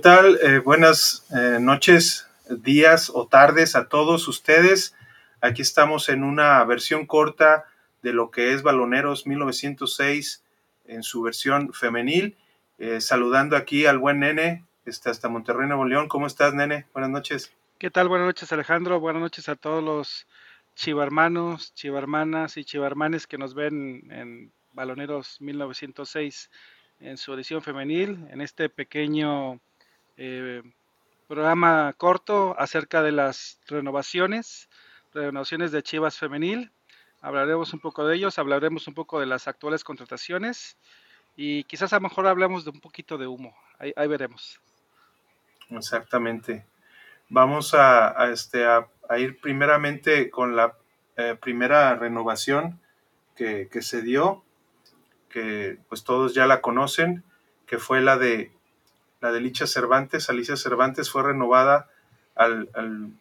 tal? Eh, buenas eh, noches, días o tardes a todos ustedes. Aquí estamos en una versión corta de lo que es Baloneros 1906 en su versión femenil. Eh, saludando aquí al buen nene, está hasta Monterrey, Nuevo León. ¿Cómo estás, nene? Buenas noches. ¿Qué tal? Buenas noches, Alejandro. Buenas noches a todos los chivarmanos, chivarmanas y chivarmanes que nos ven en Baloneros 1906 en su edición femenil, en este pequeño eh, programa corto acerca de las renovaciones, renovaciones de Chivas Femenil. Hablaremos un poco de ellos, hablaremos un poco de las actuales contrataciones y quizás a lo mejor hablemos de un poquito de humo. Ahí, veremos. Exactamente. Vamos a, este, a, ir primeramente con la eh, primera renovación que se dio, que pues todos ya la conocen, que fue la de la de Licha Cervantes, Alicia Cervantes fue renovada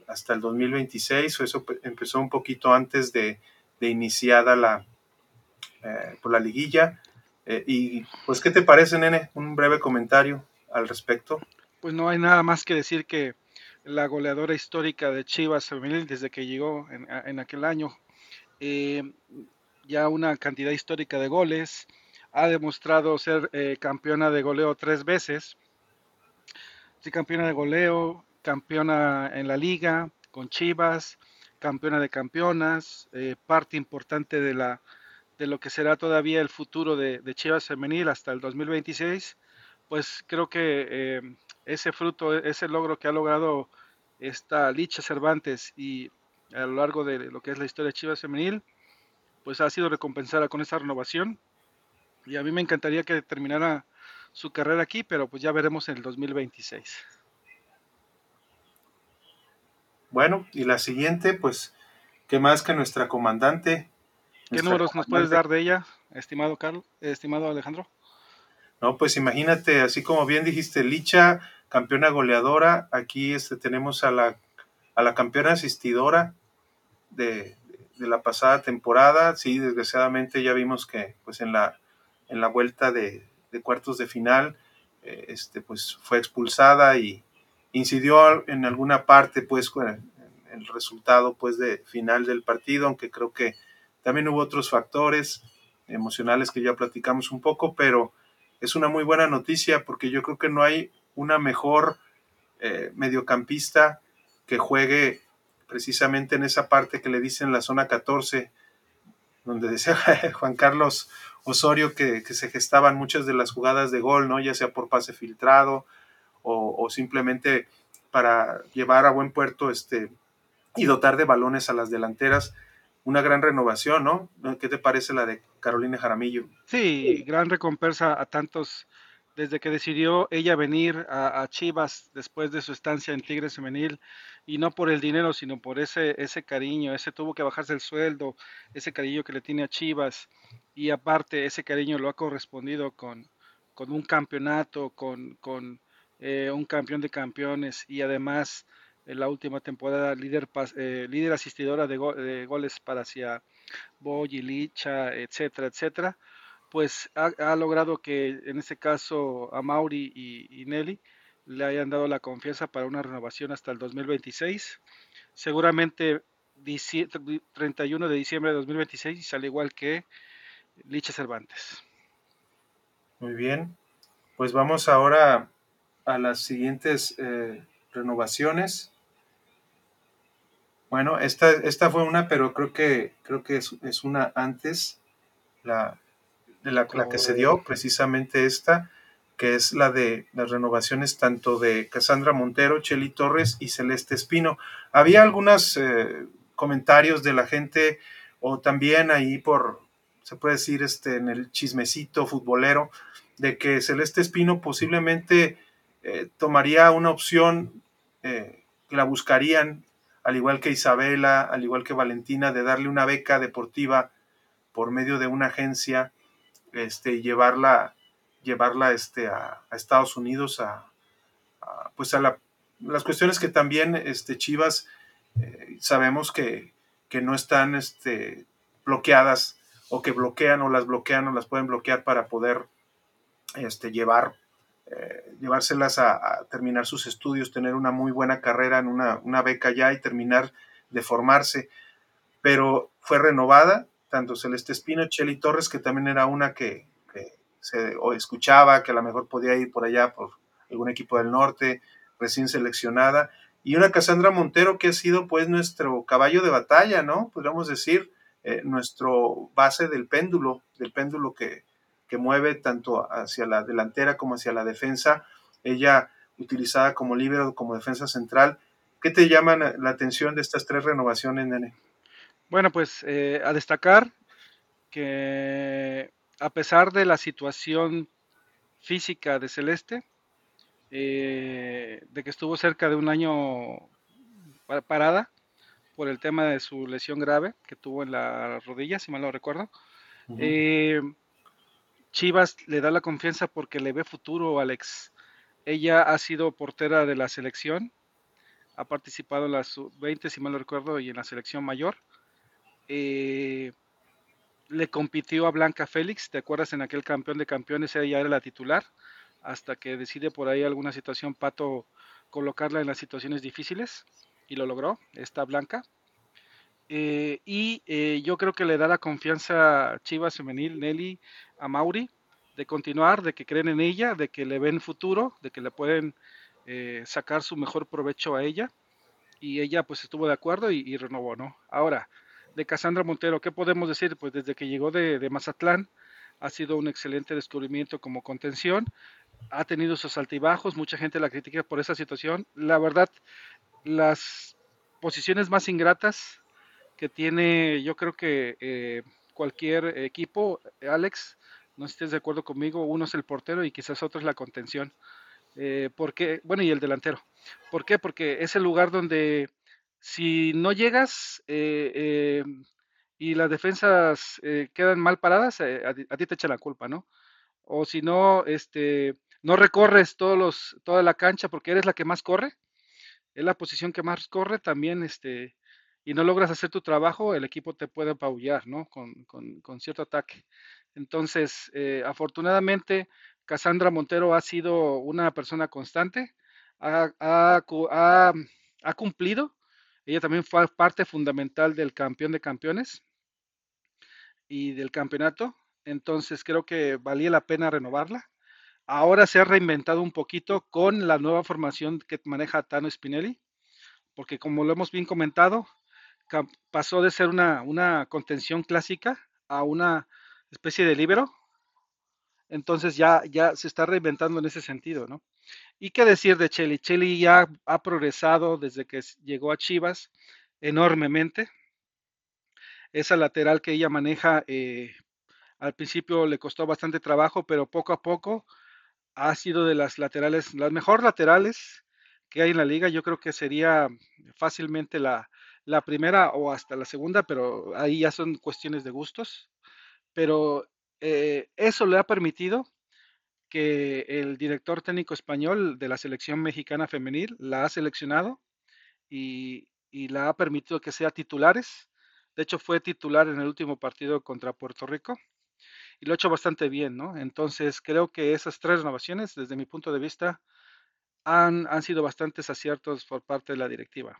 hasta el 2026, o eso empezó un poquito antes de, iniciada la, eh, por la liguilla. Eh, y pues, ¿qué te parece, nene? Un breve comentario al respecto. Pues no hay nada más que decir que la goleadora histórica de Chivas femenil desde que llegó en, aquel año, eh, ya una cantidad histórica de goles, ha demostrado ser campeona de goleo tres veces, campeona de goleo, campeona en la liga con Chivas, campeona de campeonas, eh, parte importante de, la, de lo que será todavía el futuro de, Chivas femenil hasta el 2026, pues creo que eh, ese fruto, ese logro que ha logrado esta Licha Cervantes y a lo largo de lo que es la historia de Chivas femenil, pues ha sido recompensada con esa renovación. Y a mí me encantaría que terminara su carrera aquí, pero pues ya veremos en el 2026. Bueno, y la siguiente, pues, ¿qué más que nuestra comandante? ¿Qué números nos puedes dar de ella, estimado Carlos, estimado Alejandro? No, pues imagínate, así como bien dijiste, Licha, campeona goleadora, aquí este, tenemos a la, a la campeona asistidora de, de, la pasada temporada, sí, desgraciadamente ya vimos que pues en la, en la vuelta de, de cuartos de final, eh, este, pues fue expulsada y incidió en alguna parte, pues, en el resultado, pues, de final del partido, aunque creo que también hubo otros factores emocionales que ya platicamos un poco, pero es una muy buena noticia porque yo creo que no hay una mejor eh, mediocampista que juegue precisamente en esa parte que le dicen la zona 14, donde decía Juan Carlos Osorio que, se gestaban muchas de las jugadas de gol, ¿no? Ya sea por pase filtrado o, simplemente para llevar a buen puerto este, y dotar de balones a las delanteras. Una gran renovación, ¿no? ¿Qué te parece la de Carolina Jaramillo? Sí, gran recompensa a tantos desde que decidió ella venir a, Chivas después de su estancia en Tigres Femenil, y no por el dinero, sino por ese, ese cariño, ese tuvo que bajarse el sueldo, ese cariño que le tiene a Chivas, y aparte ese cariño lo ha correspondido con, con un campeonato, con, con eh, un campeón de campeones, y además en la última temporada líder, eh, líder asistidora de, de, goles para hacia Boy Licha, etcétera, etcétera pues ha, logrado que en este caso a Mauri y, Nelly le hayan dado la confianza para una renovación hasta el 2026. Seguramente 31 de diciembre de 2026 al igual que Licha Cervantes. Muy bien, pues vamos ahora a las siguientes eh, renovaciones. Bueno, esta, esta fue una, pero creo que, creo que es, es una antes. La, de la, que se dio, precisamente esta, que es la de las renovaciones tanto de Cassandra Montero, Cheli Torres y Celeste Espino. Había algunos eh, comentarios de la gente, o también ahí por, se puede decir, este, en el chismecito futbolero, de que Celeste Espino posiblemente eh, tomaría una opción eh, que la buscarían, al igual que Isabela, al igual que Valentina, de darle una beca deportiva por medio de una agencia este, llevarla, llevarla este, a, Estados Unidos, a, pues a las cuestiones que también este, Chivas eh, sabemos que, no están bloqueadas o que bloquean o las bloquean o las pueden bloquear para poder llevar eh, llevárselas a, terminar sus estudios, tener una muy buena carrera en una, beca ya y terminar de formarse. Pero fue renovada, tanto Celeste Espino, Cheli Torres, que también era una que, se o escuchaba, que a lo mejor podía ir por allá por algún equipo del norte, recién seleccionada, y una Cassandra Montero que ha sido pues nuestro caballo de batalla, ¿no? Podríamos decir, eh, nuestro base del péndulo, del péndulo que, que mueve tanto hacia la delantera como hacia la defensa, ella utilizada como líbero, como defensa central. ¿Qué te llama la atención de estas tres renovaciones, Nene? Bueno, pues eh, a destacar que a pesar de la situación física de Celeste, eh, de que estuvo cerca de un año parada por el tema de su lesión grave que tuvo en la rodilla, si mal no recuerdo, Chivas le da la confianza porque le ve futuro, Alex. Ella ha sido portera de la selección, ha participado en las 20, si mal no recuerdo, y en la selección mayor. Eh, le compitió a Blanca Félix, ¿te acuerdas en aquel campeón de campeones? Ella era la titular, hasta que decide por ahí alguna situación Pato colocarla en las situaciones difíciles, y lo logró, esta Blanca. Eh, y eh, yo creo que le da la confianza a Chivas Femenil, Nelly, a Mauri, de continuar, de que creen en ella, de que le ven futuro, de que le pueden eh, sacar su mejor provecho a ella. Y ella pues estuvo de acuerdo y, renovó, ¿no? Ahora, de Cassandra Montero, ¿qué podemos decir? Pues desde que llegó de, de Mazatlán ha sido un excelente descubrimiento como contención, ha tenido sus altibajos, mucha gente la critica por esa situación. La verdad, las posiciones más ingratas que tiene, yo creo que eh, cualquier equipo, Alex, no estés de acuerdo conmigo, uno es el portero y quizás otro es la contención. Eh, porque, bueno, y el delantero. ¿Por qué? Porque es el lugar donde si no llegas eh, y las defensas quedan mal paradas, a, ti te echa la culpa, ¿no? O si no, este, no recorres todos los, toda la cancha porque eres la que más corre, es la posición que más corre, también este, y no logras hacer tu trabajo, el equipo te puede apabullar, ¿no? Con, cierto ataque. Entonces, eh, afortunadamente, Cassandra Montero ha sido una persona constante, ha, cumplido. Ella también fue parte fundamental del campeón de campeones y del campeonato. Entonces, creo que valía la pena renovarla. Ahora se ha reinventado un poquito con la nueva formación que maneja Tano Spinelli, porque como lo hemos bien comentado, pasó de ser una, una contención clásica a una especie de libero. Entonces ya, ya se está reinventando en ese sentido, ¿no? ¿Y qué decir de Cheli? Cheli ya ha progresado desde que llegó a Chivas enormemente. Esa lateral que ella maneja, eh, al principio le costó bastante trabajo, pero poco a poco ha sido de las laterales, las mejor laterales que hay en la liga. Yo creo que sería fácilmente la, la primera o hasta la segunda, pero ahí ya son cuestiones de gustos. Pero eh, eso le ha permitido que el director técnico español de la selección mexicana femenil la ha seleccionado y, la ha permitido que sea titulares. De hecho, fue titular en el último partido contra Puerto Rico y lo ha hecho bastante bien, ¿no? Entonces, creo que esas tres renovaciones, desde mi punto de vista, han, han sido bastantes aciertos por parte de la directiva.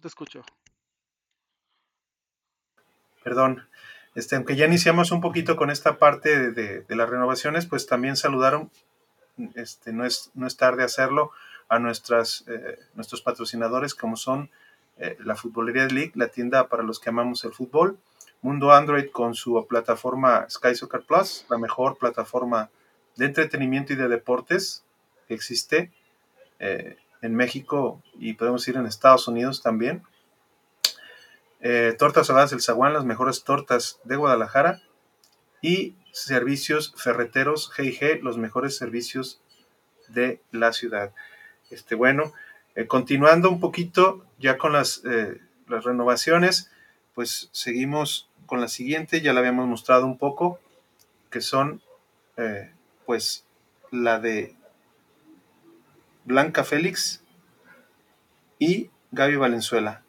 te escucho. Perdón. Este, aunque ya iniciamos un poquito con esta parte de, las renovaciones, pues también saludaron, este, no, es, no es tarde hacerlo, a eh, nuestros patrocinadores como son eh, la Futbolería League, la tienda para los que amamos el fútbol, Mundo Android con su plataforma Sky Soccer Plus, la mejor plataforma de entretenimiento y de deportes que existe. Eh, en México y podemos ir en Estados Unidos también. Eh, tortas saladas El Zaguán, las mejores tortas de Guadalajara. Y servicios ferreteros GIG, los mejores servicios de la ciudad. Este, bueno, eh, continuando un poquito ya con las, eh, las renovaciones, pues seguimos con la siguiente, ya la habíamos mostrado un poco, que son pues la de Blanca Félix y Gaby Valenzuela.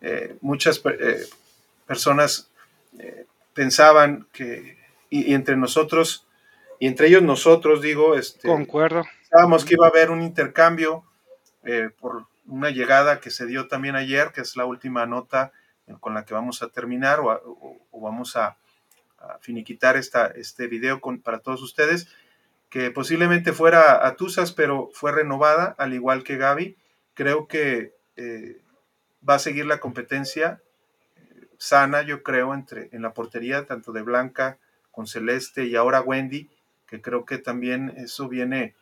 Eh, muchas eh, personas eh, pensaban que, y, entre nosotros, y entre ellos nosotros, digo, este, concuerdo. Sabíamos que iba a haber un intercambio por una llegada que se dio también ayer, que es la última nota con la que vamos a terminar o, vamos a, finiquitar esta, este video con, para todos ustedes, que posiblemente fuera a Tuzas, pero fue renovada, al igual que Gaby. Creo que eh, va a seguir la competencia eh, sana, yo creo, entre, en la portería, tanto de Blanca con Celeste y ahora Wendy, que creo que también eso viene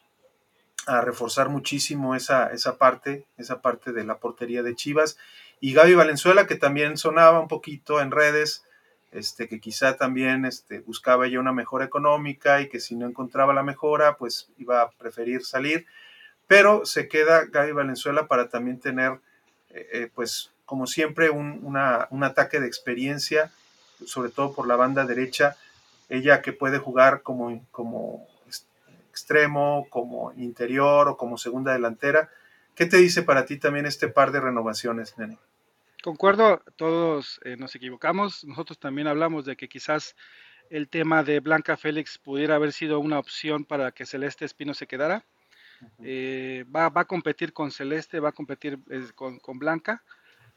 a reforzar muchísimo esa, esa parte, esa parte de la portería de Chivas. Y Gaby Valenzuela, que también sonaba un poquito en redes, este, que quizá también este, buscaba ya una mejora económica y que si no encontraba la mejora, pues iba a preferir salir. Pero se queda Gaby Valenzuela para también tener, eh, eh, pues como siempre, un, un ataque de experiencia, sobre todo por la banda derecha. Ella que puede jugar como, como extremo, como interior o como segunda delantera. ¿Qué te dice para ti también este par de renovaciones, Nene? Concuerdo, todos eh, nos equivocamos. Nosotros también hablamos de que quizás el tema de Blanca Félix pudiera haber sido una opción para que Celeste Espino se quedara. Eh, va, a competir con Celeste, va a competir eh, con, Blanca.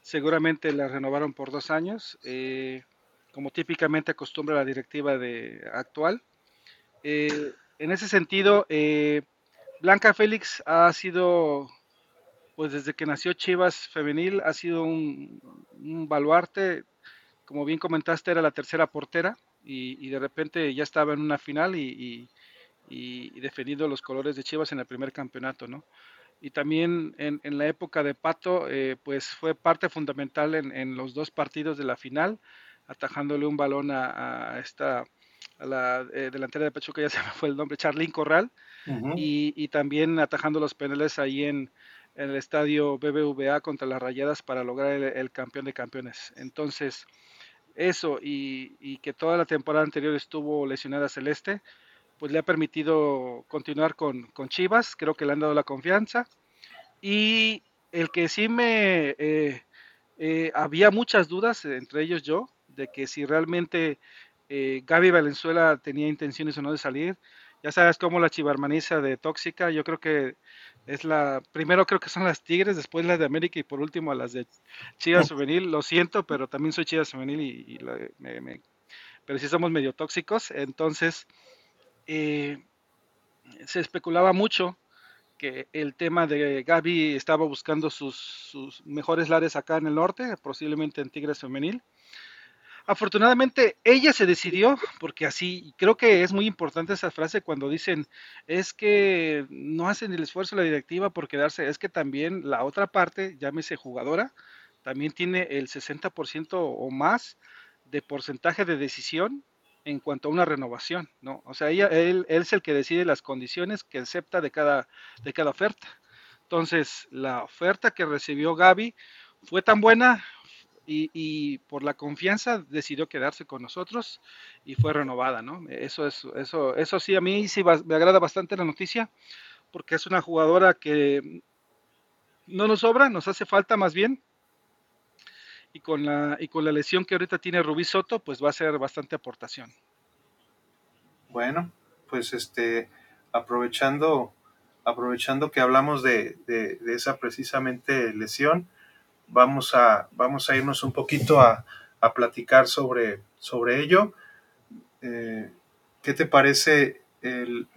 Seguramente la renovaron por dos años, como típicamente acostumbra la directiva de, actual en ese sentido, eh, Blanca Félix ha sido, pues desde que nació Chivas Femenil, ha sido un, baluarte. Como bien comentaste, era la tercera portera y, de repente ya estaba en una final y, defendiendo los colores de Chivas en el primer campeonato, ¿no? Y también en, la época de Pato, eh, pues fue parte fundamental en, los dos partidos de la final, atajándole un balón a esta a la eh, delantera de Pachuca, ya se me fue el nombre, Charlín Corral, y, también atajando los penales ahí en, el estadio BBVA contra las Rayadas para lograr el, campeón de campeones. Entonces, eso y, que toda la temporada anterior estuvo lesionada Celeste, pues le ha permitido continuar con, Chivas, creo que le han dado la confianza. Y el que sí me... Eh, eh, había muchas dudas, entre ellos yo, de que si realmente eh, Gaby Valenzuela tenía intenciones o no de salir. Ya sabes cómo la chivarmaniza de tóxica, yo creo que es la, primero creo que son las Tigres, después las de América y por último las de Chivas Juvenil. Lo siento, pero también soy Chivas Juvenil y, pero sí somos medio tóxicos. Entonces, eh, se especulaba mucho que el tema de Gaby estaba buscando sus, sus, mejores lares acá en el norte, posiblemente en Tigres Femenil. Afortunadamente ella se decidió, porque así, creo que es muy importante esa frase cuando dicen, es que no hacen el esfuerzo la directiva por quedarse, es que también la otra parte, llámese jugadora, también tiene el 60% o más de porcentaje de decisión en cuanto a una renovación, ¿no? O sea, ella, él, es el que decide las condiciones que acepta de cada, de cada oferta. Entonces, la oferta que recibió Gaby fue tan buena, y, por la confianza decidió quedarse con nosotros y fue renovada, ¿no? Eso es, eso, eso sí, a mí sí me agrada bastante la noticia, porque es una jugadora que no nos sobra, nos hace falta más bien. Y con la, y con la lesión que ahorita tiene Rubí Soto, pues va a ser bastante aportación. Bueno, pues este, aprovechando, aprovechando que hablamos de, de esa precisamente lesión, vamos a, vamos a irnos un poquito a, platicar sobre, sobre ello. Eh, ¿Qué te parece el,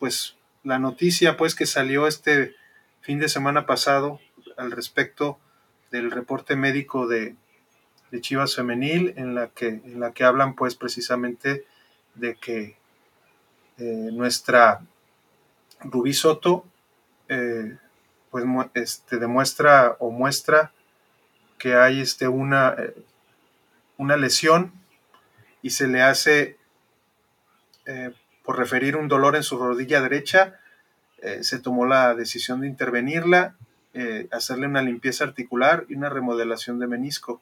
pues, la noticia pues, que salió este fin de semana pasado al respecto del reporte médico de, Chivas Femenil, en la, que, en la que hablan pues precisamente de que eh, nuestra Rubí Soto eh, pues este, demuestra o muestra que hay este, una, eh, una lesión y se le hace, por referir un dolor en su rodilla derecha, se tomó la decisión de intervenirla, hacerle una limpieza articular y una remodelación de menisco.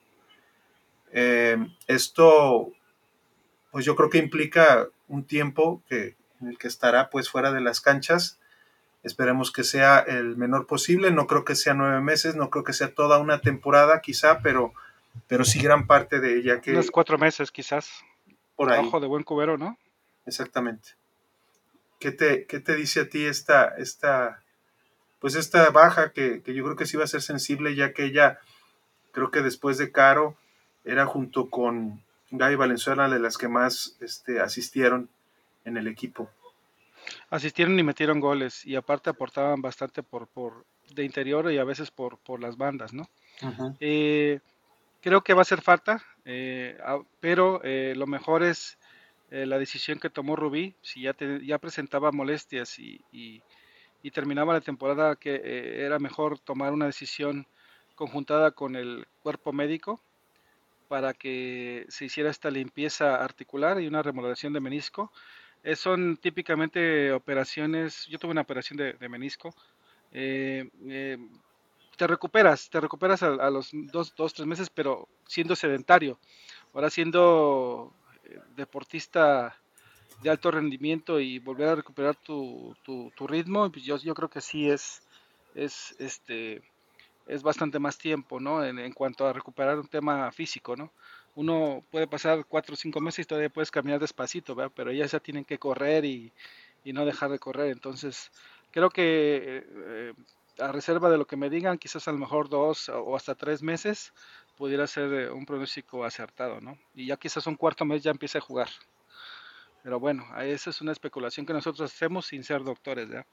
esto, pues yo creo que implica un tiempo que, en el que estará pues fuera de las canchas Esperemos que sea el menor posible. No creo que sea nueve meses, no creo que sea toda una temporada quizá, pero, pero sí gran parte de ella. Que, Unos cuatro meses quizás. Por ahí. Ojo de buen cubero, ¿no? exactamente. ¿Qué te, qué te dice a ti esta, esta, pues esta baja que, que, yo creo que sí va a ser sensible, ya que ella, creo que después de Caro, era junto con Gaby Valenzuela de las que más este, asistieron en el equipo. Asistieron y metieron goles, y aparte aportaban bastante por, por de interior y a veces por, por las bandas, ¿no? eh, creo que va a ser falta, eh, pero eh, lo mejor es eh, la decisión que tomó Rubí, si ya, ya presentaba molestias y, y, terminaba la temporada, que eh, era mejor tomar una decisión conjuntada con el cuerpo médico para que se hiciera esta limpieza articular y una remodelación de menisco. Eh, son típicamente operaciones, yo tuve una operación de, menisco, te recuperas, te recuperas a, a, los dos, dos, tres meses, pero siendo sedentario. Ahora siendo deportista de alto rendimiento y volver a recuperar tu, tu, ritmo, pues yo, yo creo que sí es, es, este, es bastante más tiempo, ¿no? En, en, cuanto a recuperar un tema físico, ¿no? Uno puede pasar cuatro o cinco meses y todavía puedes caminar despacito, ¿verdad? Pero ellas ya tienen que correr y, y no dejar de correr. Entonces, creo que eh, a reserva de lo que me digan, quizás a lo mejor dos o hasta tres meses, pudiera ser eh, un pronóstico acertado, ¿no? Y ya quizás un cuarto mes ya empiece a jugar. Pero bueno, esa es una especulación que nosotros hacemos sin ser doctores, ¿ya?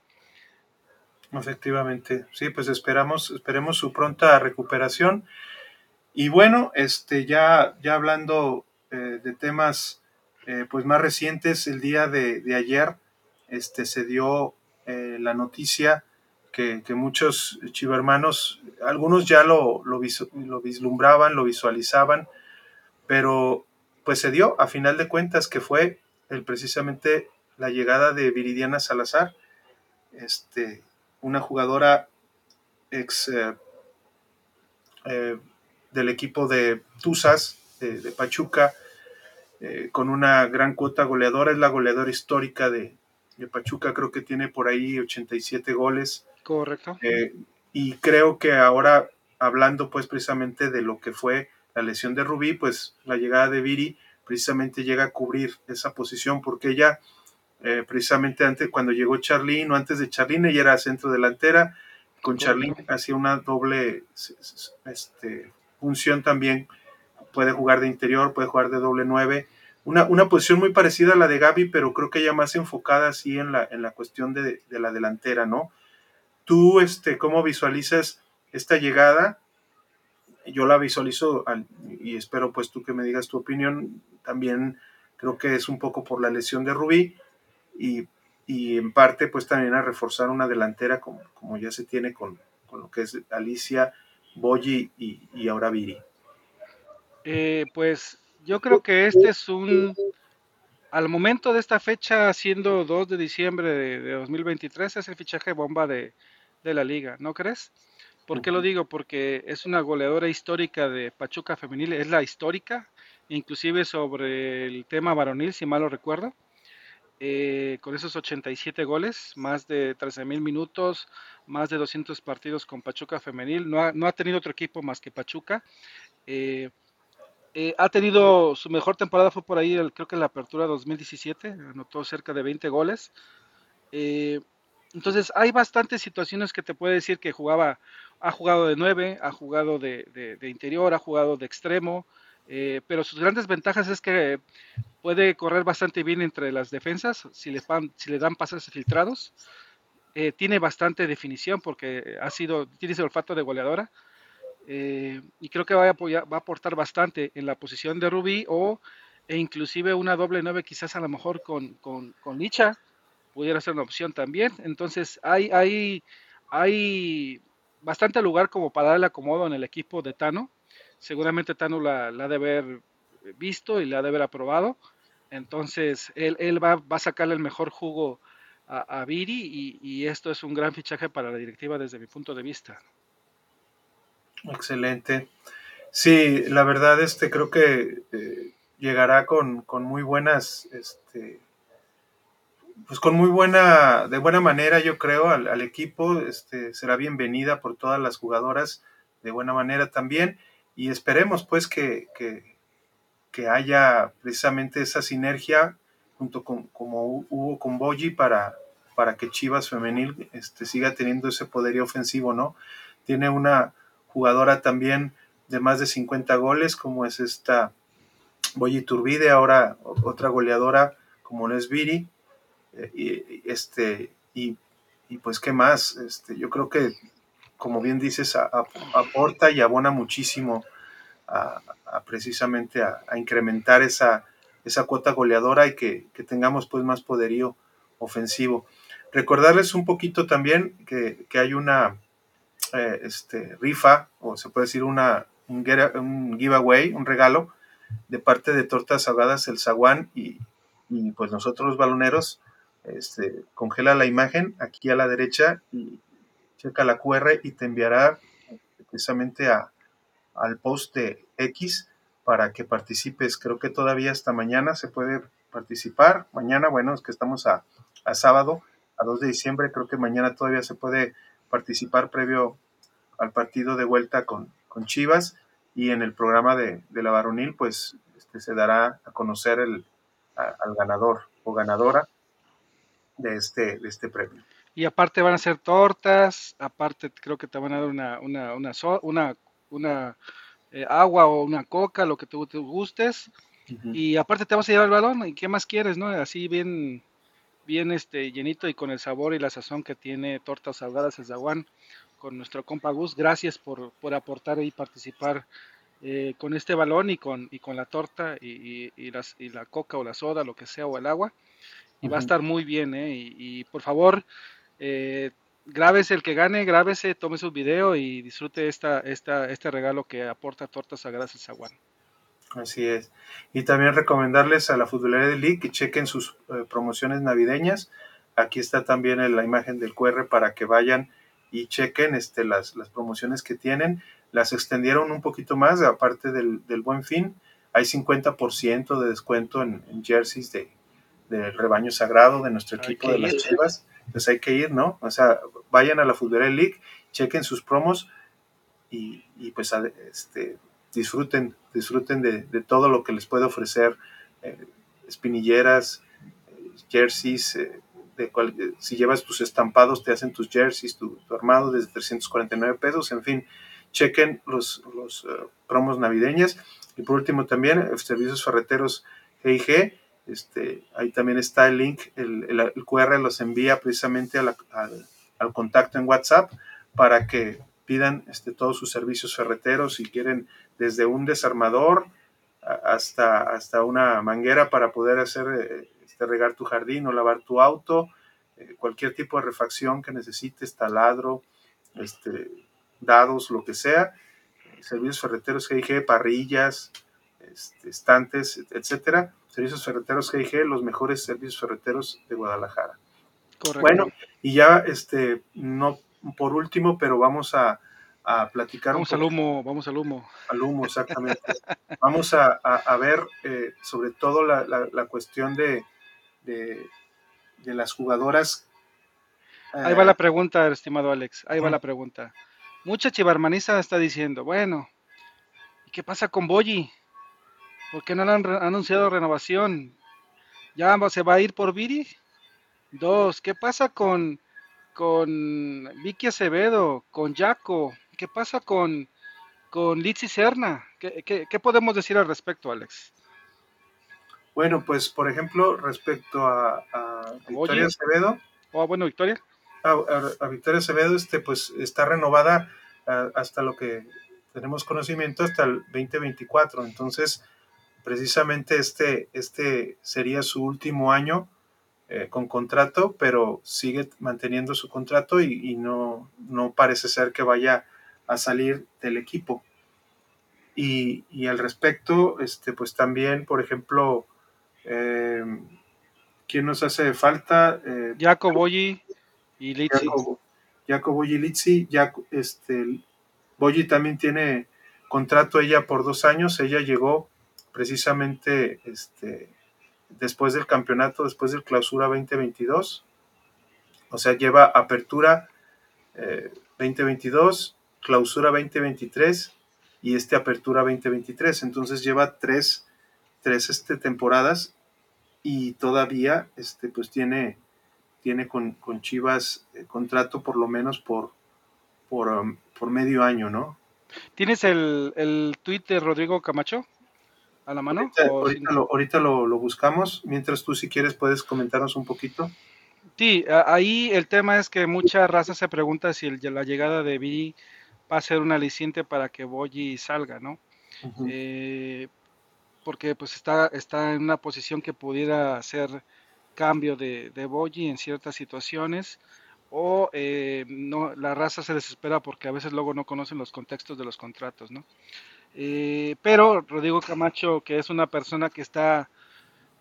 Efectivamente, sí, pues esperamos, esperemos su pronta recuperación. Y bueno, este, ya, ya hablando eh, de temas eh, pues más recientes, el día de, de ayer este, se dio eh, la noticia que, que muchos chivermanos, algunos ya lo, lo, lo, vislumbraban, lo visualizaban, pero pues se dio a final de cuentas que fue el, precisamente la llegada de Viridiana Salazar, este, una jugadora ex eh, eh, del equipo de Tuzas, de, de Pachuca, eh, con una gran cuota goleadora, es la goleadora histórica de, de Pachuca, creo que tiene por ahí 87 goles. Correcto. Y creo que ahora, hablando pues precisamente de lo que fue la lesión de Rubí, pues la llegada de Viri precisamente llega a cubrir esa posición porque ella, eh, precisamente antes, cuando llegó Charlín o antes de Charlín, ella era centro delantera, con Charlín hacía una doble este, función también, puede jugar de interior, puede jugar de doble nueve, una, una, posición muy parecida a la de Gaby, pero creo que ella más enfocada así en la, en la cuestión de, de la delantera, ¿no? ¿Tú este, cómo visualizas esta llegada? Yo la visualizo y espero pues tú que me digas tu opinión. También creo que es un poco por la lesión de Rubí y, y en parte pues también a reforzar una delantera como, como ya se tiene con, con lo que es Alicia, Boyi y, y ahora Viri. Eh, pues yo creo que este es un, al momento de esta fecha, siendo 2 de diciembre de, de 2023, es el fichaje bomba de, de la liga, ¿no crees? ¿Por qué lo digo? Porque es una goleadora histórica de Pachuca Femenil, es la histórica, inclusive sobre el tema varonil, si mal lo recuerdo, eh, con esos 87 goles, más de 13 mil minutos, más de 200 partidos con Pachuca Femenil, no ha, no ha tenido otro equipo más que Pachuca. Eh, eh, ha tenido su mejor temporada, fue por ahí, el, creo que en la apertura 2017, anotó cerca de 20 goles. Entonces hay bastantes situaciones que te puede decir que jugaba, ha jugado de 9, ha jugado de, de, de interior, ha jugado de extremo, eh, pero sus grandes ventajas es que puede correr bastante bien entre las defensas si le, pan, si le dan pases filtrados. Eh, tiene bastante definición porque ha sido, tiene ese olfato de goleadora. Eh, y creo que va a, apoyar, va a aportar bastante en la posición de Rubí o e inclusive una doble 9 quizás a lo mejor con, con, con Licha pudiera ser una opción también. Entonces hay, hay, hay bastante lugar como para darle acomodo en el equipo de Tano. Seguramente Tano la, ha de haber visto y la ha de haber aprobado. Entonces él, va, a sacarle el mejor jugo a, a Viri y, y, esto es un gran fichaje para la directiva desde mi punto de vista. Excelente. Sí, la verdad, este creo que eh, llegará con, con, muy buenas este, pues con muy buena, de buena manera, yo creo, al, al, equipo. Este, será bienvenida por todas las jugadoras de buena manera también. Y esperemos pues que, que, que haya precisamente esa sinergia junto con como hubo con Boyi para, para que Chivas femenil este, siga teniendo ese poderío ofensivo, ¿no? Tiene una jugadora también de más de 50 goles, como es esta Boyi Turbide, ahora otra goleadora como es Viri, y, este, y, pues qué más, este, yo creo que como bien dices, aporta y abona muchísimo a, precisamente a, incrementar esa, esa cuota goleadora y que, tengamos pues más poderío ofensivo. Recordarles un poquito también que, hay una eh, este, rifa, o se puede decir una, un, giveaway, un regalo, de parte de Tortas Ahogadas El Zaguán y, pues nosotros los baloneros, este, congela la imagen aquí a la derecha y checa la QR y te enviará precisamente a, al post de X para que participes. Creo que todavía hasta mañana se puede participar. Mañana, bueno, es que estamos a, sábado, a 2 de diciembre, creo que mañana todavía se puede participar previo al partido de vuelta con, con Chivas y en el programa de, la varonil, pues este, se dará a conocer el, al ganador o ganadora de este, de este premio. Y aparte van a ser tortas, aparte creo que te van a dar una, una, una, una, una eh, agua o una coca, lo que tú te gustes. Y aparte te vas a llevar el balón, ¿y qué más quieres, no? Así bien, bien este, llenito y con el sabor y la sazón que tiene Tortas Salgadas el Zaguán con nuestro compa Gus. Gracias por, por aportar y participar eh, con este balón y con, y con la torta y, y, las, y la coca o la soda, lo que sea, o el agua. Y va a estar muy bien, ¿eh? Y, por favor, eh, grábese el que gane, grábese, tome su video y disfrute esta, esta, este regalo que aporta Tortas Sagradas el Zaguán. Así es. Y también recomendarles a la Futbolería de League que chequen sus eh, promociones navideñas. Aquí está también la imagen del QR para que vayan y chequen este, las, las promociones que tienen. Las extendieron un poquito más, aparte del, del buen fin. Hay 50% de descuento en, jerseys de, del rebaño sagrado de nuestro equipo de las Chivas pues hay que ir, ¿no? O sea, vayan a la Futbolera League, chequen sus promos y, pues este, disfruten, disfruten de, todo lo que les puede ofrecer eh, espinilleras, eh, jerseys, eh, de si llevas tus estampados te hacen tus jerseys, tu, armado desde 349 pesos, en fin, chequen los, los promos navideñas y por último también servicios ferreteros G&G este, ahí también está el link, el, QR los envía precisamente al, contacto en WhatsApp para que pidan este, todos sus servicios ferreteros si quieren desde un desarmador hasta, hasta una manguera para poder hacer eh, este, regar tu jardín o lavar tu auto, eh, cualquier tipo de refacción que necesites, taladro, este, dados, lo que sea, servicios ferreteros GIG, parrillas, estantes, etcétera Servicios Ferreteros GIG, los mejores servicios ferreteros de Guadalajara. Correcto. Bueno, y ya, este, no por último, pero vamos a, a platicar. Vamos al humo, vamos al humo. Al humo, exactamente. vamos a, a, ver eh, sobre todo la, la, cuestión de, de, de, las jugadoras. Ahí va eh, la pregunta, estimado Alex, ahí va la pregunta. Mucha chivarmaniza está diciendo, bueno, ¿y qué pasa con Boyi? ¿Por qué no le han anunciado renovación? ¿Ya se va a ir por Viri? Dos, ¿qué pasa con, con Vicky Acevedo, con Jaco? ¿Qué pasa con, con Litsi Serna? ¿Qué, podemos decir al respecto, Alex? Bueno, pues por ejemplo, respecto a, Victoria Acevedo. Oh, bueno, Victoria. A, Victoria Acevedo, este, pues está renovada hasta lo que tenemos conocimiento hasta el 2024. Entonces, precisamente este, este sería su último año eh, con contrato, pero sigue manteniendo su contrato y, no, no, parece ser que vaya a salir del equipo. Y, al respecto, este, pues también, por ejemplo, eh, ¿quién nos hace falta? Eh, Boyi y Litsi. Jacobo y Litsi. este, Boyi también tiene contrato ella por dos años. Ella llegó precisamente este, después del campeonato, después del clausura 2022. O sea, lleva apertura 2022, eh, clausura 2023 y este apertura 2023. Entonces lleva tres, tres este, temporadas y todavía este, pues tiene, tiene con, con Chivas eh, contrato por lo menos por, por, um, por medio año, ¿no? ¿Tienes el, el tweet de Rodrigo Camacho a la mano? Ahorita, ¿O ahorita si- lo, ahorita lo, lo buscamos, mientras tú si quieres puedes comentarnos un poquito. Sí, ahí el tema es que mucha raza se pregunta si el- la llegada de Viri va a ser un aliciente para que Boyi salga, ¿no? Eh, porque pues está, está en una posición que pudiera hacer cambio de, de Boyi en ciertas situaciones o eh, no, la raza se desespera porque a veces luego no conocen los contextos de los contratos, ¿no? Eh, pero Rodrigo Camacho, que es una persona que está,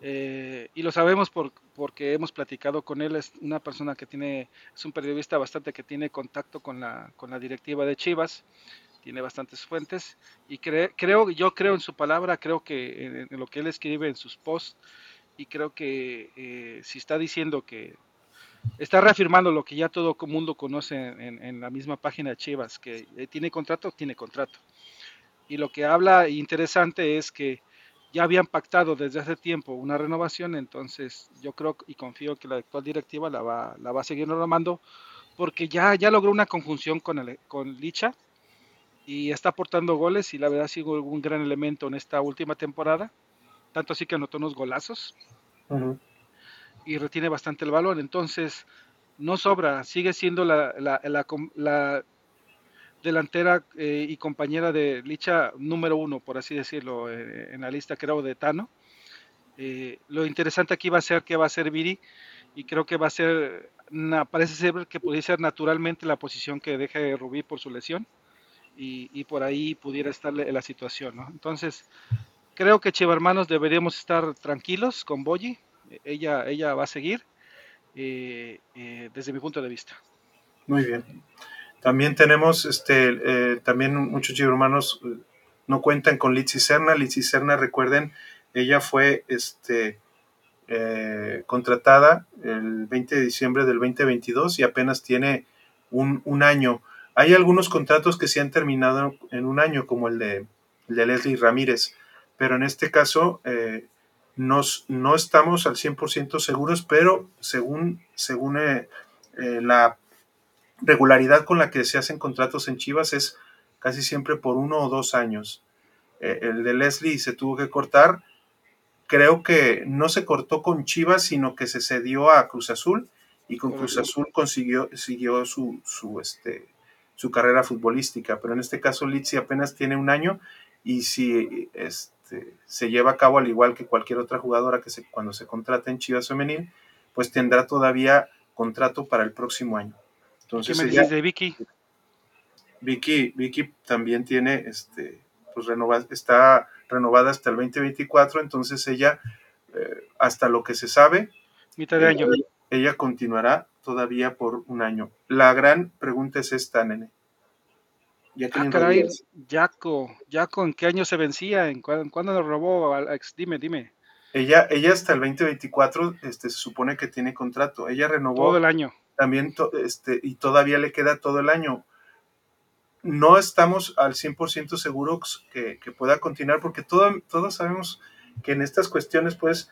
eh, y lo sabemos por, porque hemos platicado con él, es una persona que tiene, es un periodista bastante que tiene contacto con la, directiva de Chivas, tiene bastantes fuentes, y cre- creo, yo creo en su palabra, creo que en, lo que él escribe en sus posts, y creo que eh, si está diciendo que está reafirmando lo que ya todo mundo conoce en, en la misma página de Chivas, que eh, tiene contrato, tiene contrato. Y lo que habla interesante es que ya habían pactado desde hace tiempo una renovación, entonces yo creo y confío que la actual directiva la va, la va a seguir renovando porque ya, ya logró una conjunción con, el, con Licha y está aportando goles y la verdad ha sido un gran elemento en esta última temporada, tanto así que anotó unos golazos y retiene bastante el balón, entonces no sobra, sigue siendo la, la, la, la delantera eh, y compañera de Licha número uno, por así decirlo, eh, en la lista creo de Tano. Eh, lo interesante aquí va a ser que va a ser Viri y creo que va a ser, na, parece ser que pudiera ser naturalmente la posición que deje Rubí por su lesión y, por ahí pudiera estar la situación. Entonces, creo que Chivarmanos deberíamos estar tranquilos con Boyi, ella, ella va a seguir desde mi punto de vista. Muy bien. También tenemos, este, eh, también muchos hermanos no cuentan con Litsi Serna. Litsi Serna, recuerden, ella fue este, eh, contratada el 20 de diciembre del 2022 y apenas tiene un, un, año. Hay algunos contratos que se han terminado en un año, como el de, Leslie Ramírez, pero en este caso eh, nos, no estamos al 100% seguros, pero según, según eh, la regularidad con la que se hacen contratos en Chivas es casi siempre por uno o dos años. Eh, el de Leslie se tuvo que cortar. Creo que no se cortó con Chivas, sino que se cedió a Cruz Azul y con Cruz Azul consiguió siguió su, su, este, su carrera futbolística. Pero en este caso, Litsi apenas tiene un año y si este, se lleva a cabo al igual que cualquier otra jugadora que se, cuando se contrata en Chivas Femenil, pues tendrá todavía contrato para el próximo año. Entonces, ¿Qué me dices de Vicky? Vicky, Vicky también tiene, este, pues renovada, está renovada hasta el 2024, entonces ella, eh, hasta lo que se sabe, mitad de año. Ella, ella, continuará todavía por un año. La gran pregunta es esta, nene. Ya ah, caray, Jaco, Jaco, ¿en qué año se vencía? ¿En cuándo, ¿cuándo lo robó Alex? Dime, dime. Ella, ella hasta el 2024 este, se supone que tiene contrato. Ella renovó todo el año. También este, y todavía le queda todo el año. No estamos al 100% seguros que, que, pueda continuar porque todo, todos sabemos que en estas cuestiones, pues,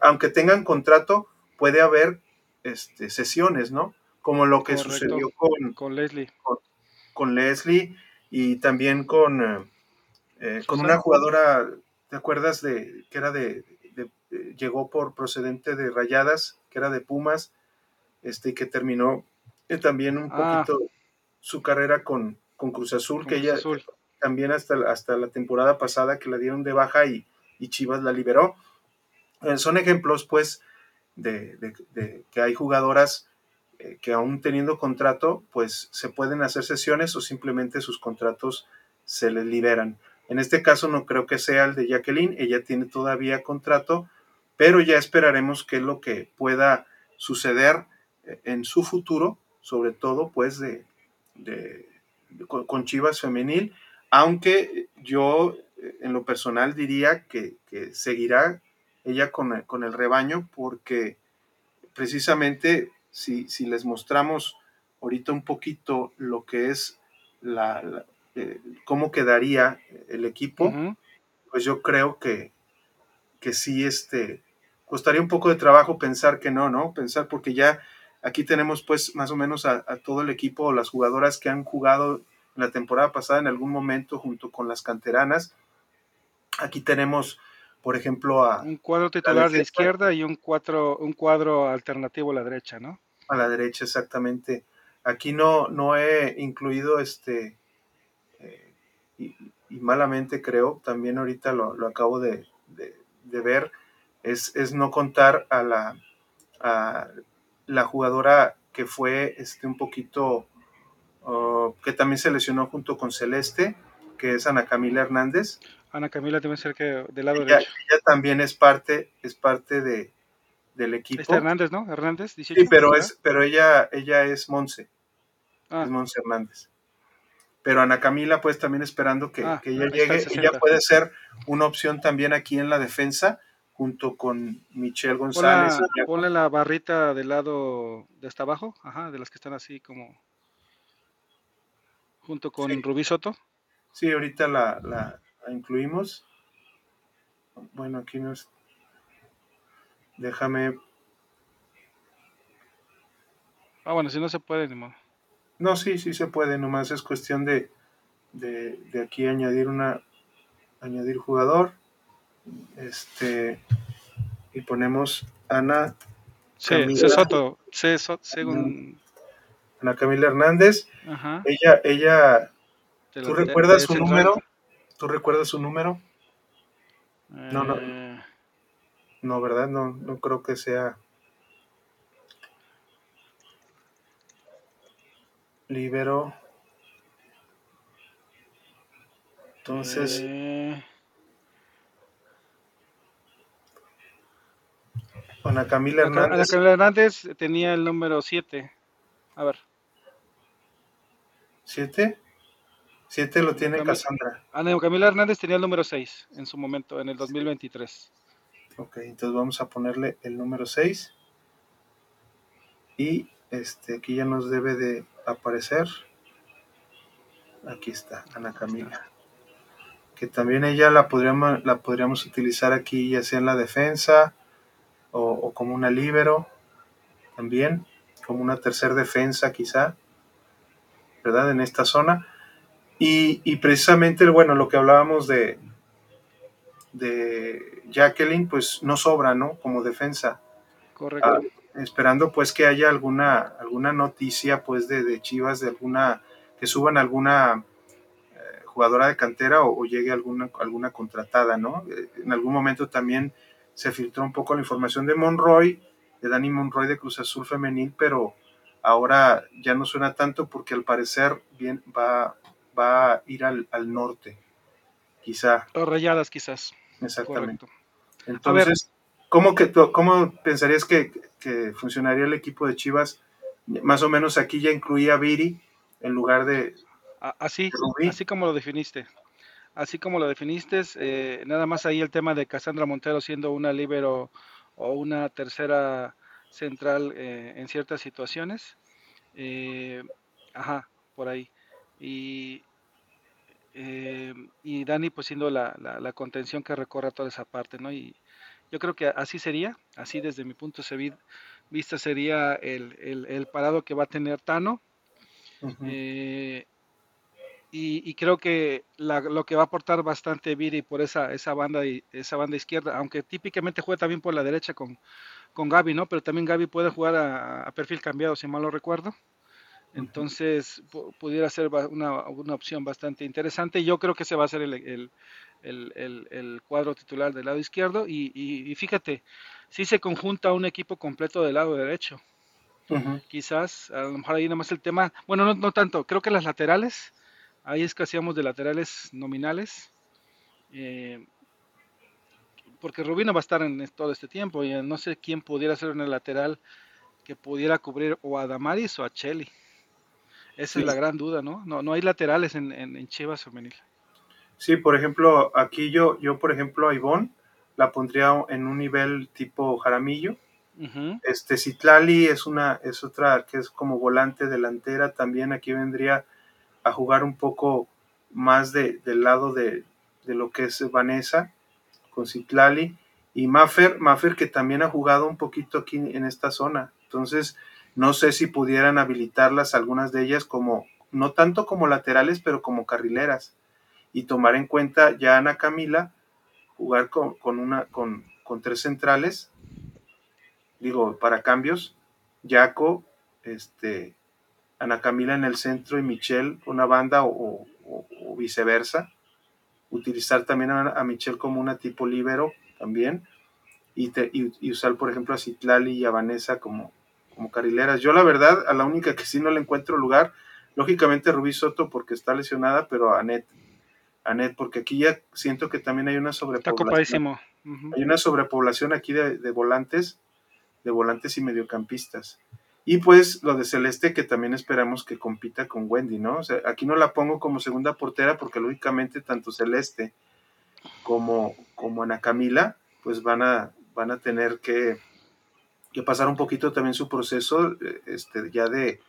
aunque tengan contrato, puede haber este, sesiones, ¿no? Como lo que Correcto. sucedió con, con Leslie. Con, con, Leslie y también con, eh, con una jugadora, ¿te acuerdas de que era de, de, de, llegó por procedente de Rayadas, que era de Pumas, este que terminó eh, también un Ah. poquito su carrera con, con Cruz Azul, Con que Cruz ella Azul. también hasta, hasta la temporada pasada que la dieron de baja y, y Chivas la liberó. Eh, son ejemplos, pues, de, de- de que hay jugadoras eh, que aún teniendo contrato, pues se pueden hacer sesiones o simplemente sus contratos se les liberan. En este caso no creo que sea el de Jacqueline, ella tiene todavía contrato, pero ya esperaremos qué es lo que pueda suceder en su futuro, sobre todo pues de, de- de- con, Chivas femenil, aunque yo eh, en lo personal diría que, que seguirá ella con el, con el rebaño porque precisamente si, si les mostramos ahorita un poquito lo que es la, la- eh, cómo quedaría el equipo, pues yo creo que, que sí, este, costaría un poco de trabajo pensar que no, ¿no? Pensar porque ya aquí tenemos pues más o menos a, todo el equipo, las jugadoras que han jugado la temporada pasada en algún momento junto con las canteranas. Aquí tenemos, por ejemplo, a... Un cuadro titular de izquierda y un, cuatro, un cuadro alternativo a la derecha, ¿no? A la derecha, exactamente. Aquí no, no he incluido este, eh, y, malamente creo, también ahorita lo, acabo de, ver, es, es, no contar a la, a la jugadora que fue este, un poquito, que también se lesionó junto con Celeste, que es Ana Camila Hernández. Ana Camila también cerca del lado ella, derecho. Ella también es parte, es parte de, del equipo. Hernández, ¿no? Hernández, Sí, pero, es, pero ella, ella es Monse. Ah. Es Monse Hernández. Pero Ana Camila, pues también esperando que, ah, ella llegue. Ella puede ser una opción también aquí en la defensa, junto con Michelle González. Ponle, la barrita del lado de hasta abajo, ajá, de las que están así como. Junto con Rubí Soto. Sí, ahorita la, la, incluimos. Bueno, aquí nos. Déjame. Ah, bueno, si no se puede, ni modo. No, sí, sí se puede, nomás es cuestión de, de, aquí añadir una añadir jugador. Este y ponemos Ana Camila, Soto, según Ana Camila Hernández. Ella, ella, ¿tú recuerdas su número? ¿Tú recuerdas su número? No, no. Eh. No, ¿verdad? No, no creo que sea. libero. Entonces. Eh... Ana Camila Hernández. Ana Camila Hernández tenía el número 7. A ver. ¿7? 7 lo tiene Cassandra. Ana Camila Hernández tenía el número 6 en su momento, en el 2023. Ok, entonces vamos a ponerle el número 6. Y este, aquí ya nos debe de aparecer. Aquí está, Ana Camila. Que también ella la podríamos, la podríamos utilizar aquí, ya sea en la defensa o, como una libero, también, como una tercera defensa quizá, ¿verdad? En esta zona. Y, precisamente, bueno, lo que hablábamos de, de Jacqueline, pues no sobra, ¿no? Como defensa. Correcto. Ah, esperando pues que haya alguna, alguna noticia pues de, Chivas, de alguna, que suban alguna eh, jugadora de cantera o, llegue alguna, alguna contratada, ¿no? Eh, en algún momento también se filtró un poco la información de Monroy, de Dani Monroy de Cruz Azul Femenil, pero ahora ya no suena tanto porque al parecer bien va, va a ir al, norte, quizá. O rayadas quizás. Exactamente. Entonces, ¿Cómo, que, cómo pensarías que, funcionaría el equipo de Chivas? Más o menos aquí ya incluía a Viri en lugar de... Así, así como lo definiste. Así como lo definiste, eh, nada más ahí el tema de Cassandra Montero siendo una libero o una tercera central eh, en ciertas situaciones. Eh, ajá, por ahí. Y, y Dani pues siendo la, la, la, contención que recorre toda esa parte, ¿no? Y, yo creo que así sería, así desde mi punto de vista sería el, parado que va a tener Tano. Eh, y, creo que lo que va a aportar bastante Viri por esa, esa, banda, esa banda izquierda, aunque típicamente juega también por la derecha con, con Gaby, ¿no? Pero también Gaby puede jugar a, perfil cambiado, si mal lo recuerdo. Entonces, pudiera ser una, una, opción bastante interesante. Yo creo que ese va a ser el, el, cuadro titular del lado izquierdo y, fíjate, si se conjunta un equipo completo del lado derecho. Quizás, a lo mejor ahí nada más el tema, bueno, no, no tanto, creo que las laterales, ahí es que hacíamos de laterales nominales, eh, porque Rubino va a estar en todo este tiempo y no sé quién pudiera ser en el lateral que pudiera cubrir o a Damaris o a Cheli. Esa es la gran duda, ¿no? No, no hay laterales en, en, en Chivas femenil. Sí, por ejemplo, aquí yo, yo por ejemplo, a Ivonne la pondría en un nivel tipo Jaramillo. Este Citlali es una, es otra que es como volante delantera, también aquí vendría a jugar un poco más de, del lado de, lo que es Vanessa con Citlali. y Maffer, Maffer que también ha jugado un poquito aquí en esta zona. Entonces, no sé si pudieran habilitarlas algunas de ellas como, no tanto como laterales, pero como carrileras. Y tomar en cuenta ya Ana Camila, jugar con, una, con, con, tres centrales, digo, para cambios, Jaco, este, Ana Camila en el centro y Michelle una banda o, viceversa. Utilizar también a, Michelle como una tipo libero también y, usar, por ejemplo, a Citlali y a Vanessa como, como carileras. Yo, la verdad, a la única que sí no le encuentro lugar, lógicamente Rubí Soto porque está lesionada, pero a Anet. Anet, porque aquí ya siento que también hay una sobrepoblación. Hay una sobrepoblación aquí de, de, volantes, de volantes y mediocampistas. Y pues lo de Celeste, que también esperamos que compita con Wendy, ¿no? O sea, aquí no la pongo como segunda portera porque lógicamente tanto Celeste como, como Ana Camila, pues van a, van a tener que, pasar un poquito también su proceso, eh, este, ya de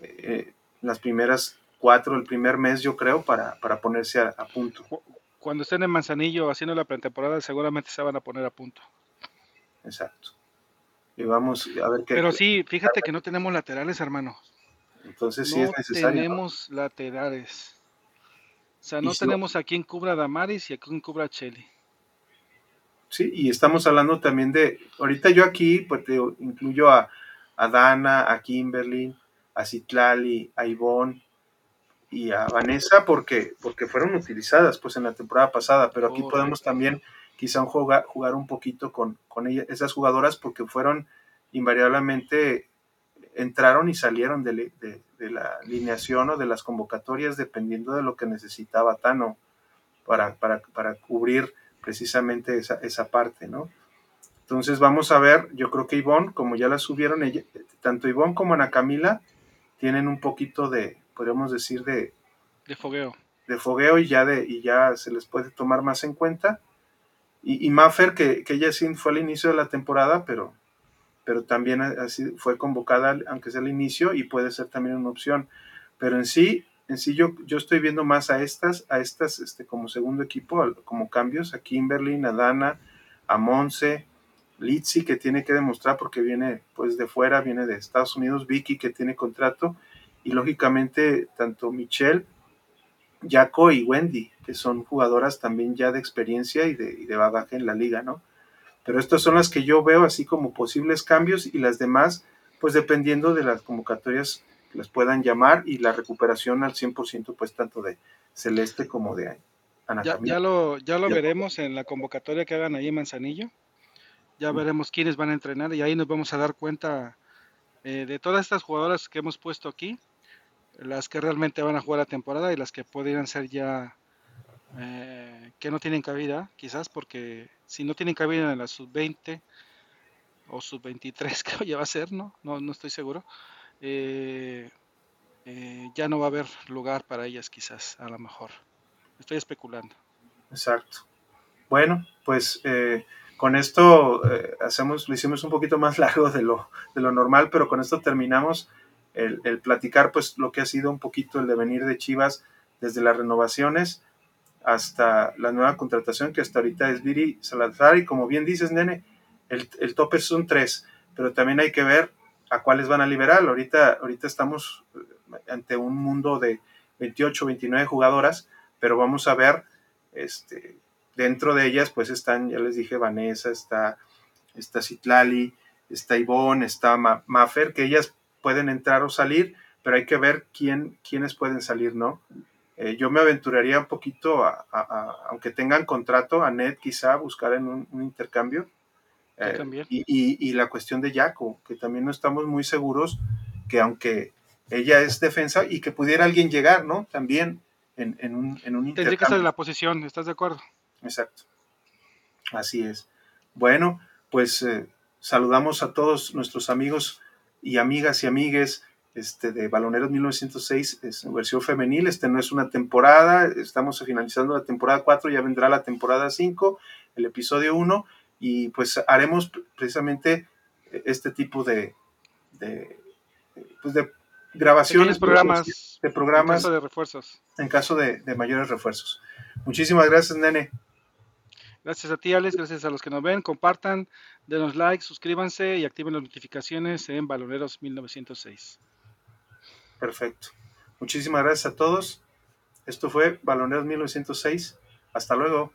eh, las primeras cuatro, el primer mes, yo creo, para, para ponerse a, punto. Cuando estén en Manzanillo haciendo la pretemporada, seguramente se van a poner a punto. Exacto. Y vamos a ver qué. Pero sí, fíjate que no tenemos laterales, hermano. Entonces sí es necesario. Tenemos laterales. O sea, no tenemos a quien cubra a Damaris y a quien cubra a Cheli. Sí, y estamos hablando también de, ahorita yo aquí, pues te incluyo a, a Dana, a Kimberly, a Citlali, a Ivonne y a Vanessa porque, porque fueron utilizadas pues en la temporada pasada, pero aquí podemos también quizá jugar, jugar un poquito con, con esas jugadoras porque fueron invariablemente, entraron y salieron de, de, la alineación o de las convocatorias dependiendo de lo que necesitaba Tano para, para, para cubrir precisamente esa, esa parte, ¿no? Entonces vamos a ver, yo creo que Ivonne, como ya la subieron, ella, tanto Ivonne como Ana Camila tienen un poquito de, podríamos decir, de... De fogueo. De fogueo y ya, de, y ya se les puede tomar más en cuenta. Y, Maffer, que, que, ella sí fue al inicio de la temporada, pero, pero también así fue convocada, aunque sea al inicio, y puede ser también una opción. Pero en sí, en sí yo, yo estoy viendo más a estas, a estas este, como segundo equipo, como cambios, a Kimberly, a Dana, a Monse, Litzy que tiene que demostrar porque viene pues de fuera, viene de Estados Unidos, Vicky que tiene contrato y lógicamente tanto Michelle, Jaco y Wendy, que son jugadoras también ya de experiencia y de, y de bagaje en la liga, ¿no? Pero estas son las que yo veo así como posibles cambios y las demás, pues dependiendo de las convocatorias les puedan llamar y la recuperación al 100% pues tanto de Celeste como de Ana ya, ya lo, ya lo veremos en la convocatoria que hagan ahí en Manzanillo. Ya veremos quiénes van a entrenar y ahí nos vamos a dar cuenta eh, de todas estas jugadoras que hemos puesto aquí, las que realmente van a jugar la temporada y las que podrían ser ya eh, que no tienen cabida, quizás porque si no tienen cabida en la sub-20 o sub-23 creo ya va a ser, ¿no? No, no estoy seguro. Eh, eh, ya no va a haber lugar para ellas quizás, a lo mejor. Estoy especulando. Exacto. Bueno, pues eh, con esto hacemos, lo hicimos un poquito más largo de lo, de lo normal, pero con esto terminamos el, platicar pues lo que ha sido un poquito el devenir de Chivas desde las renovaciones hasta la nueva contratación que hasta ahorita es Viri Salazar y como bien dices, nene, el, el tope son tres, pero también hay que ver a cuáles van a liberar. Ahorita, ahorita estamos ante un mundo de 28, 29 jugadoras, pero vamos a ver, este, dentro de ellas pues están, ya les dije, Vanessa, está, está Citlali, está Ivonne, está Maffer, que ellas pueden entrar o salir, pero hay que ver quién, quiénes pueden salir, ¿no? Eh, yo me aventuraría un poquito, a, aunque tengan contrato, a Ned quizá buscar en un intercambio, eh, y, la cuestión de Jaco, que también no estamos muy seguros que aunque ella es defensa y que pudiera alguien llegar, ¿no? También en, en un, en un Tendría que estar en la posición, ¿estás de acuerdo? Exacto. Así es. Bueno, pues eh, saludamos a todos nuestros amigos y amigas y amigues este, de Baloneros 1906, es versión femenil. Este no es una temporada, estamos finalizando la temporada 4, ya vendrá la temporada 5, el episodio 1 y pues haremos precisamente este tipo de, de, pues de grabaciones, programas, de programas en caso de refuerzos. En caso de, mayores refuerzos. Muchísimas gracias, nene. Gracias a ti, Alex. Gracias a los que nos ven. Compartan, denos like, suscríbanse y activen las notificaciones en Baloneros 1906. Perfecto. Muchísimas gracias a todos. Esto fue Baloneros 1906. Hasta luego.